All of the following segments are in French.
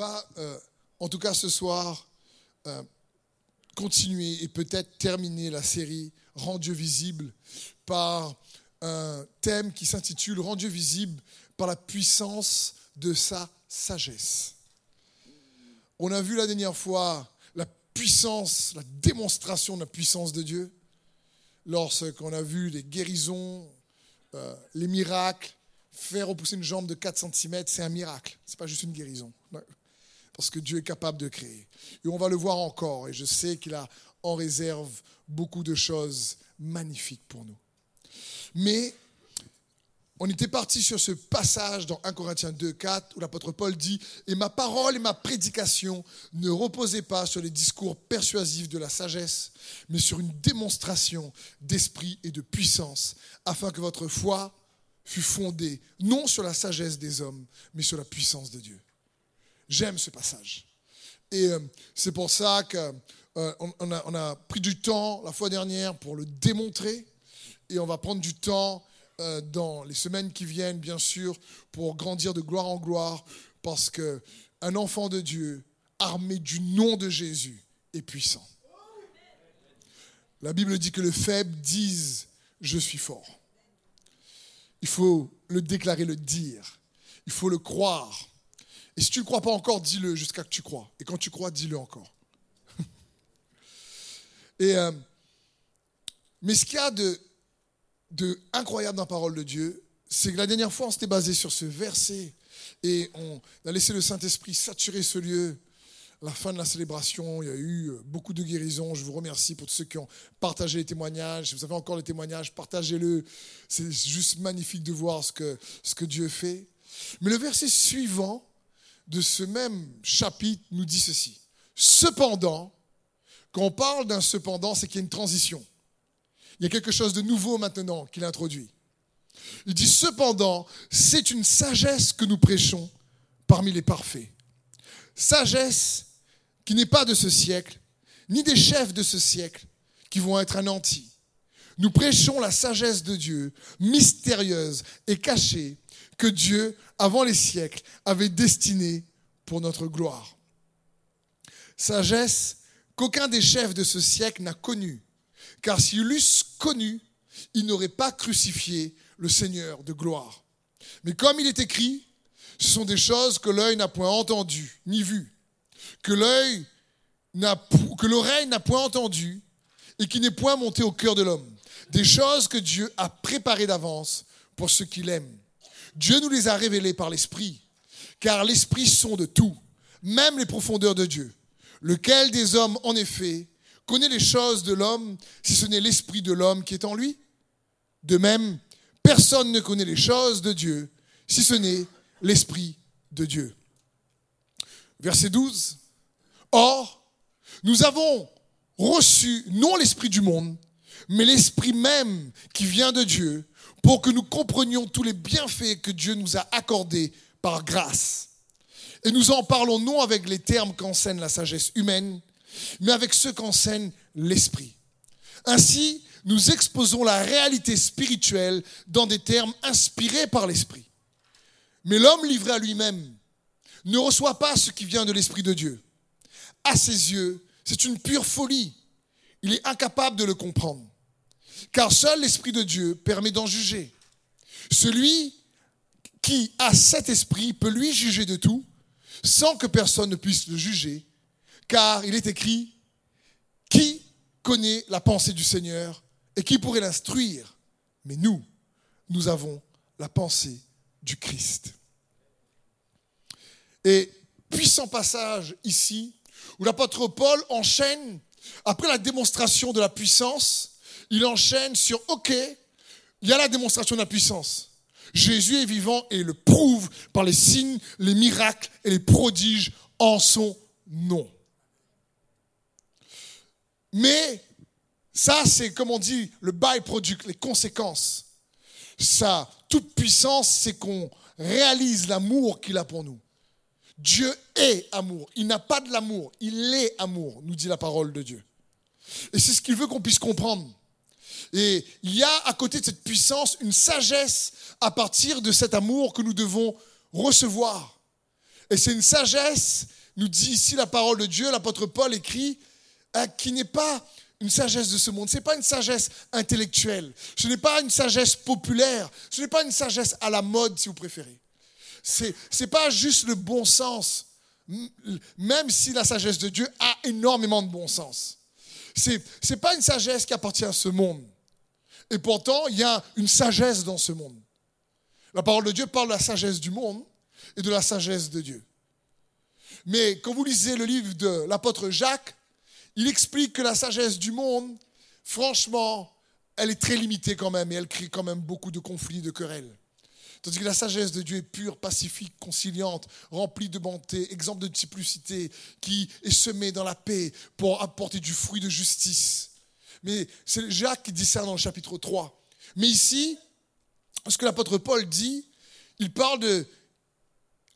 va, euh, en tout cas ce soir, euh, continuer et peut-être terminer la série Rend Dieu visible par un thème qui s'intitule Rend Dieu visible par la puissance de sa sagesse. On a vu la dernière fois la puissance, la démonstration de la puissance de Dieu lorsqu'on a vu les guérisons, euh, les miracles, faire repousser une jambe de 4 cm, c'est un miracle, ce n'est pas juste une guérison. Parce que Dieu est capable de créer. Et on va le voir encore, et je sais qu'il a en réserve beaucoup de choses magnifiques pour nous. Mais on était parti sur ce passage dans 1 Corinthiens 2, 4, où l'apôtre Paul dit Et ma parole et ma prédication ne reposaient pas sur les discours persuasifs de la sagesse, mais sur une démonstration d'esprit et de puissance, afin que votre foi fût fondée non sur la sagesse des hommes, mais sur la puissance de Dieu. J'aime ce passage. Et euh, c'est pour ça qu'on euh, a pris du temps la fois dernière pour le démontrer, et on va prendre du temps euh, dans les semaines qui viennent, bien sûr, pour grandir de gloire en gloire, parce que un enfant de Dieu, armé du nom de Jésus, est puissant. La Bible dit que le faible dise je suis fort. Il faut le déclarer, le dire. Il faut le croire. Et si tu ne crois pas encore, dis-le jusqu'à que tu crois. Et quand tu crois, dis-le encore. Et, euh, mais ce qu'il y a de, de incroyable dans la parole de Dieu, c'est que la dernière fois, on s'était basé sur ce verset et on a laissé le Saint-Esprit saturer ce lieu. À la fin de la célébration, il y a eu beaucoup de guérisons. Je vous remercie pour tous ceux qui ont partagé les témoignages. Si vous avez encore les témoignages, partagez-le. C'est juste magnifique de voir ce que, ce que Dieu fait. Mais le verset suivant de ce même chapitre nous dit ceci. Cependant, quand on parle d'un cependant, c'est qu'il y a une transition. Il y a quelque chose de nouveau maintenant qu'il introduit. Il dit cependant, c'est une sagesse que nous prêchons parmi les parfaits. Sagesse qui n'est pas de ce siècle, ni des chefs de ce siècle qui vont être anéantis. Nous prêchons la sagesse de Dieu, mystérieuse et cachée, que Dieu, avant les siècles, avait destinée pour notre gloire. Sagesse qu'aucun des chefs de ce siècle n'a connue car s'ils l'eussent connu, ils n'auraient pas crucifié le Seigneur de gloire. Mais comme il est écrit, ce sont des choses que l'œil n'a point entendues ni vues, que l'œil l'oreille n'a point entendues et qui n'est point monté au cœur de l'homme. Des choses que Dieu a préparées d'avance pour ceux qui l'aiment. Dieu nous les a révélées par l'Esprit, car l'Esprit sont de tout, même les profondeurs de Dieu. Lequel des hommes, en effet, connaît les choses de l'homme si ce n'est l'esprit de l'homme qui est en lui? De même, personne ne connaît les choses de Dieu si ce n'est l'esprit de Dieu. Verset 12. Or, nous avons reçu non l'esprit du monde, mais l'esprit même qui vient de Dieu, pour que nous comprenions tous les bienfaits que Dieu nous a accordés par grâce. Et nous en parlons non avec les termes qu'enseigne la sagesse humaine, mais avec ce qu'enseigne l'Esprit. Ainsi, nous exposons la réalité spirituelle dans des termes inspirés par l'Esprit. Mais l'homme livré à lui-même ne reçoit pas ce qui vient de l'Esprit de Dieu. À ses yeux, c'est une pure folie. Il est incapable de le comprendre. Car seul l'Esprit de Dieu permet d'en juger. Celui qui a cet esprit peut lui juger de tout, sans que personne ne puisse le juger, car il est écrit, qui connaît la pensée du Seigneur et qui pourrait l'instruire? Mais nous, nous avons la pensée du Christ. Et puissant passage ici, où l'apôtre Paul enchaîne, après la démonstration de la puissance, il enchaîne sur, OK, il y a la démonstration de la puissance. Jésus est vivant et le prouve par les signes, les miracles et les prodiges en son nom. Mais ça, c'est comme on dit, le byproduct, les conséquences. Sa toute puissance, c'est qu'on réalise l'amour qu'il a pour nous. Dieu est amour. Il n'a pas de l'amour, il est amour, nous dit la parole de Dieu. Et c'est ce qu'il veut qu'on puisse comprendre. Et il y a à côté de cette puissance une sagesse à partir de cet amour que nous devons recevoir. Et c'est une sagesse, nous dit ici la parole de Dieu, l'apôtre Paul écrit, euh, qui n'est pas une sagesse de ce monde. Ce n'est pas une sagesse intellectuelle. Ce n'est pas une sagesse populaire. Ce n'est pas une sagesse à la mode, si vous préférez. Ce n'est pas juste le bon sens, même si la sagesse de Dieu a énormément de bon sens. Ce n'est pas une sagesse qui appartient à ce monde. Et pourtant, il y a une sagesse dans ce monde. La parole de Dieu parle de la sagesse du monde et de la sagesse de Dieu. Mais quand vous lisez le livre de l'apôtre Jacques, il explique que la sagesse du monde, franchement, elle est très limitée quand même et elle crée quand même beaucoup de conflits, de querelles. Tandis que la sagesse de Dieu est pure, pacifique, conciliante, remplie de bonté, exemple de simplicité, qui est semée dans la paix pour apporter du fruit de justice. Mais c'est Jacques qui dit ça dans le chapitre 3. Mais ici, ce que l'apôtre Paul dit, il parle de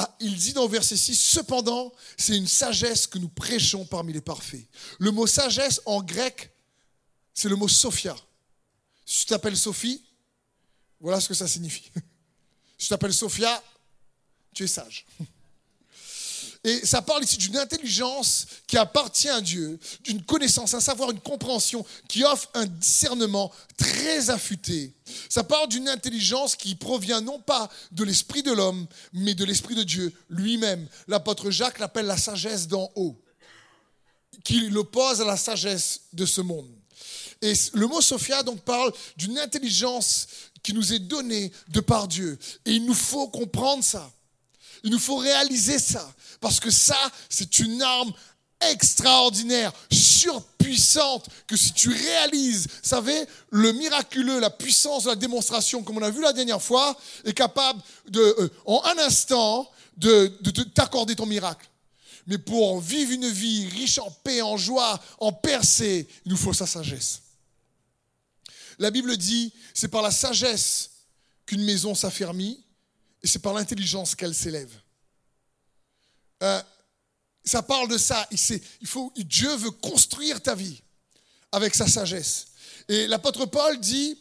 ah, il dit dans le verset 6, cependant, c'est une sagesse que nous prêchons parmi les parfaits. Le mot sagesse en grec, c'est le mot sophia. Si tu t'appelles Sophie, voilà ce que ça signifie. Tu t'appelles Sophia, tu es sage. Et ça parle ici d'une intelligence qui appartient à Dieu, d'une connaissance, un savoir, une compréhension qui offre un discernement très affûté. Ça parle d'une intelligence qui provient non pas de l'esprit de l'homme, mais de l'esprit de Dieu lui-même. L'apôtre Jacques l'appelle la sagesse d'en haut, qui l'oppose à la sagesse de ce monde. Et le mot Sophia donc parle d'une intelligence qui nous est donnée de par Dieu. Et il nous faut comprendre ça. Il nous faut réaliser ça. Parce que ça, c'est une arme extraordinaire, surpuissante, que si tu réalises, vous savez, le miraculeux, la puissance de la démonstration, comme on a vu la dernière fois, est capable de, euh, en un instant, de, de t'accorder ton miracle. Mais pour vivre une vie riche en paix, en joie, en percée, il nous faut sa sagesse. La Bible dit, c'est par la sagesse qu'une maison s'affermit, et c'est par l'intelligence qu'elle s'élève. Euh, ça parle de ça. Il, faut, Dieu veut construire ta vie avec sa sagesse. Et l'apôtre Paul dit,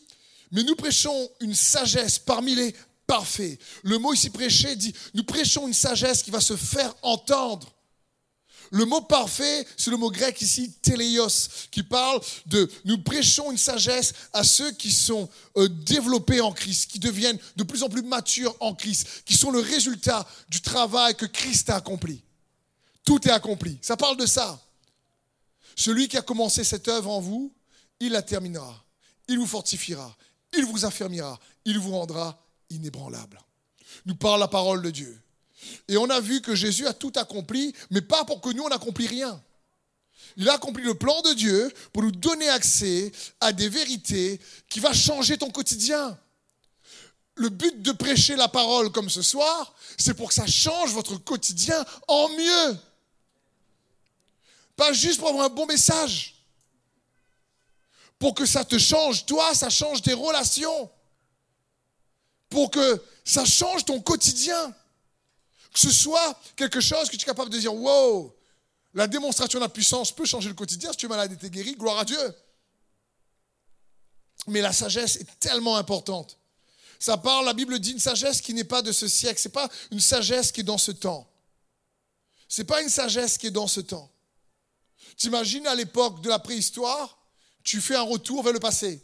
mais nous prêchons une sagesse parmi les parfaits. Le mot ici prêché dit, nous prêchons une sagesse qui va se faire entendre. Le mot parfait, c'est le mot grec ici, teleios, qui parle de nous prêchons une sagesse à ceux qui sont euh, développés en Christ, qui deviennent de plus en plus matures en Christ, qui sont le résultat du travail que Christ a accompli. Tout est accompli. Ça parle de ça. Celui qui a commencé cette œuvre en vous, il la terminera. Il vous fortifiera. Il vous affermira. Il vous rendra inébranlable. Nous parle la parole de Dieu. Et on a vu que Jésus a tout accompli, mais pas pour que nous, on rien. Il a accompli le plan de Dieu pour nous donner accès à des vérités qui vont changer ton quotidien. Le but de prêcher la parole comme ce soir, c'est pour que ça change votre quotidien en mieux. Pas juste pour avoir un bon message. Pour que ça te change, toi, ça change tes relations. Pour que ça change ton quotidien. Que ce soit quelque chose que tu es capable de dire, wow, la démonstration de la puissance peut changer le quotidien. Si tu es malade et tu es guéri, gloire à Dieu. Mais la sagesse est tellement importante. Ça parle, la Bible dit, une sagesse qui n'est pas de ce siècle. Ce n'est pas une sagesse qui est dans ce temps. Ce n'est pas une sagesse qui est dans ce temps. T'imagines à l'époque de la préhistoire, tu fais un retour vers le passé.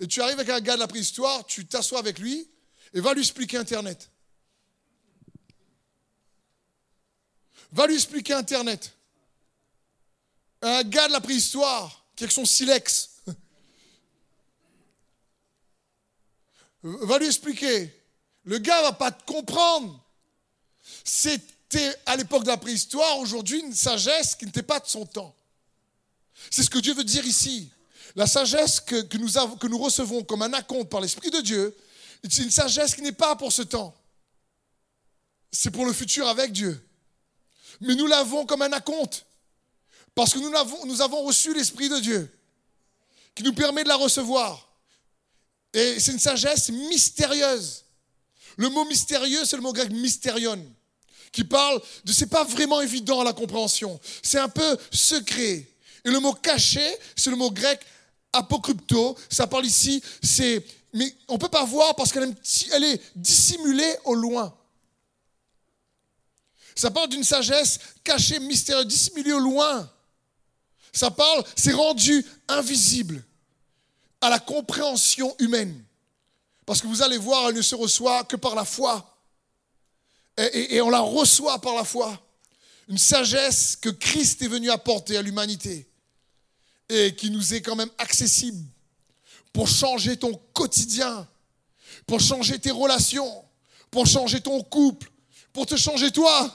Et tu arrives avec un gars de la préhistoire, tu t'assois avec lui et va lui expliquer Internet. Va lui expliquer Internet. Un gars de la préhistoire qui a son silex. Va lui expliquer. Le gars va pas te comprendre. C'est à l'époque de la préhistoire, aujourd'hui une sagesse qui n'était pas de son temps. C'est ce que Dieu veut dire ici. La sagesse que, nous, que nous recevons comme un acompte par l'Esprit de Dieu, c'est une sagesse qui n'est pas pour ce temps. C'est pour le futur avec Dieu. Mais nous l'avons comme un acompte. Parce que nous avons, reçu l'Esprit de Dieu qui nous permet de la recevoir. Et c'est une sagesse mystérieuse. Le mot mystérieux, c'est le mot grec mystérion qui parle de c'est pas vraiment évident à la compréhension. C'est un peu secret. Et le mot caché, c'est le mot grec apocrypto. Ça parle ici, c'est mais on peut pas voir parce qu'elle est, elle est dissimulée au loin. Ça parle d'une sagesse cachée, mystérieuse, dissimulée au loin. Ça parle, c'est rendu invisible à la compréhension humaine. Parce que vous allez voir, elle ne se reçoit que par la foi. Et, et on la reçoit par la foi. Une sagesse que Christ est venu apporter à l'humanité et qui nous est quand même accessible pour changer ton quotidien, pour changer tes relations, pour changer ton couple, pour te changer toi.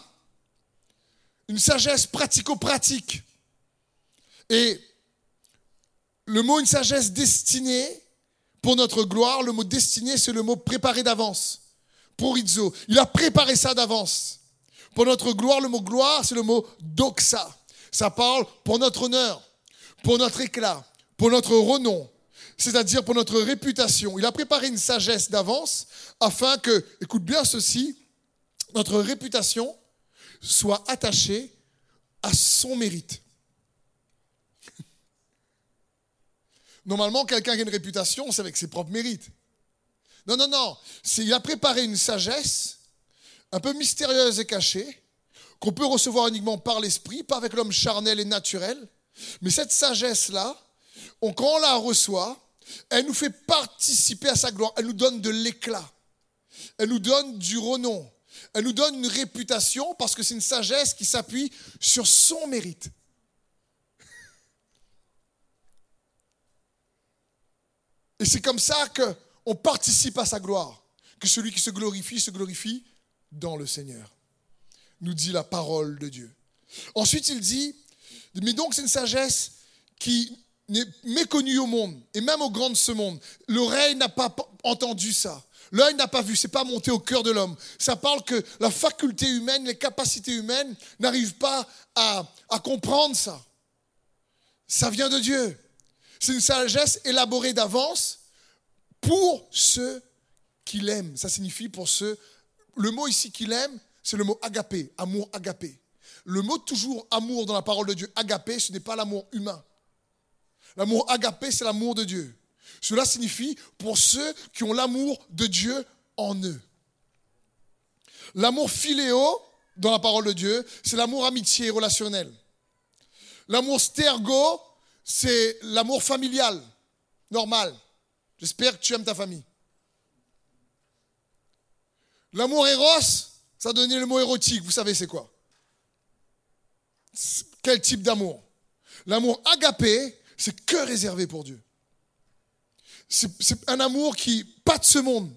Une sagesse pratico-pratique. Et le mot une sagesse destinée pour notre gloire, le mot destiné, c'est le mot préparé d'avance. Pour Izzo. Il a préparé ça d'avance. Pour notre gloire, le mot gloire, c'est le mot doxa. Ça parle pour notre honneur, pour notre éclat, pour notre renom, c'est-à-dire pour notre réputation. Il a préparé une sagesse d'avance afin que, écoute bien ceci, notre réputation soit attachée à son mérite. Normalement, quelqu'un qui a une réputation, c'est avec ses propres mérites. Non, non, non. Il a préparé une sagesse un peu mystérieuse et cachée, qu'on peut recevoir uniquement par l'esprit, pas avec l'homme charnel et naturel. Mais cette sagesse-là, quand on la reçoit, elle nous fait participer à sa gloire. Elle nous donne de l'éclat. Elle nous donne du renom. Elle nous donne une réputation parce que c'est une sagesse qui s'appuie sur son mérite. Et c'est comme ça qu'on participe à sa gloire. Que celui qui se glorifie, se glorifie dans le Seigneur. Nous dit la parole de Dieu. Ensuite, il dit, mais donc c'est une sagesse qui n'est méconnue au monde, et même au grand de ce monde. L'oreille n'a pas entendu ça. L'œil n'a pas vu, c'est pas monté au cœur de l'homme. Ça parle que la faculté humaine, les capacités humaines n'arrivent pas à, à comprendre ça. Ça vient de Dieu. C'est une sagesse élaborée d'avance pour ceux qui l'aiment. Ça signifie pour ceux. Le mot ici qu'il aime, c'est le mot agapé, amour agapé. Le mot toujours amour dans la parole de Dieu, agapé, ce n'est pas l'amour humain. L'amour agapé, c'est l'amour de Dieu. Cela signifie pour ceux qui ont l'amour de Dieu en eux. L'amour philéo, dans la parole de Dieu, c'est l'amour amitié relationnel. L'amour stergo, c'est l'amour familial, normal. J'espère que tu aimes ta famille. L'amour éros, ça donné le mot érotique. Vous savez c'est quoi? Quel type d'amour? L'amour agapé, c'est que réservé pour Dieu. C'est un amour qui, pas de ce monde,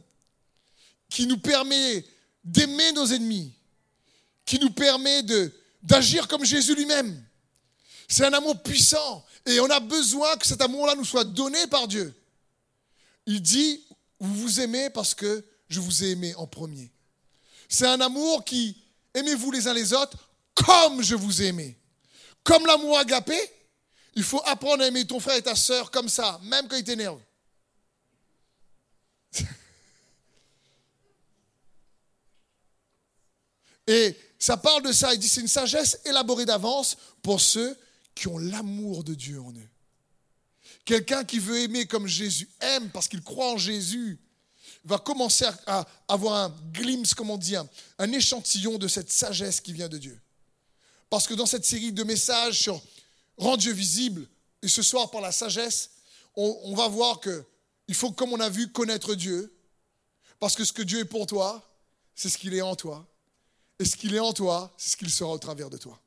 qui nous permet d'aimer nos ennemis, qui nous permet d'agir comme Jésus lui-même. C'est un amour puissant et on a besoin que cet amour-là nous soit donné par Dieu. Il dit, vous vous aimez parce que je vous ai aimé en premier. C'est un amour qui, aimez-vous les uns les autres comme je vous ai aimé. Comme l'amour agapé, il faut apprendre à aimer ton frère et ta sœur comme ça, même quand ils t'énervent. Et ça parle de ça. Il dit c'est une sagesse élaborée d'avance pour ceux qui ont l'amour de Dieu en eux. Quelqu'un qui veut aimer comme Jésus aime parce qu'il croit en Jésus va commencer à avoir un glimpse, comme on dit, un, un échantillon de cette sagesse qui vient de Dieu. Parce que dans cette série de messages sur rendre Dieu visible, et ce soir par la sagesse, on, on va voir que il faut, comme on a vu, connaître Dieu. Parce que ce que Dieu est pour toi, c'est ce qu'il est en toi. Et ce qu'il est en toi, c'est ce qu'il sera au travers de toi.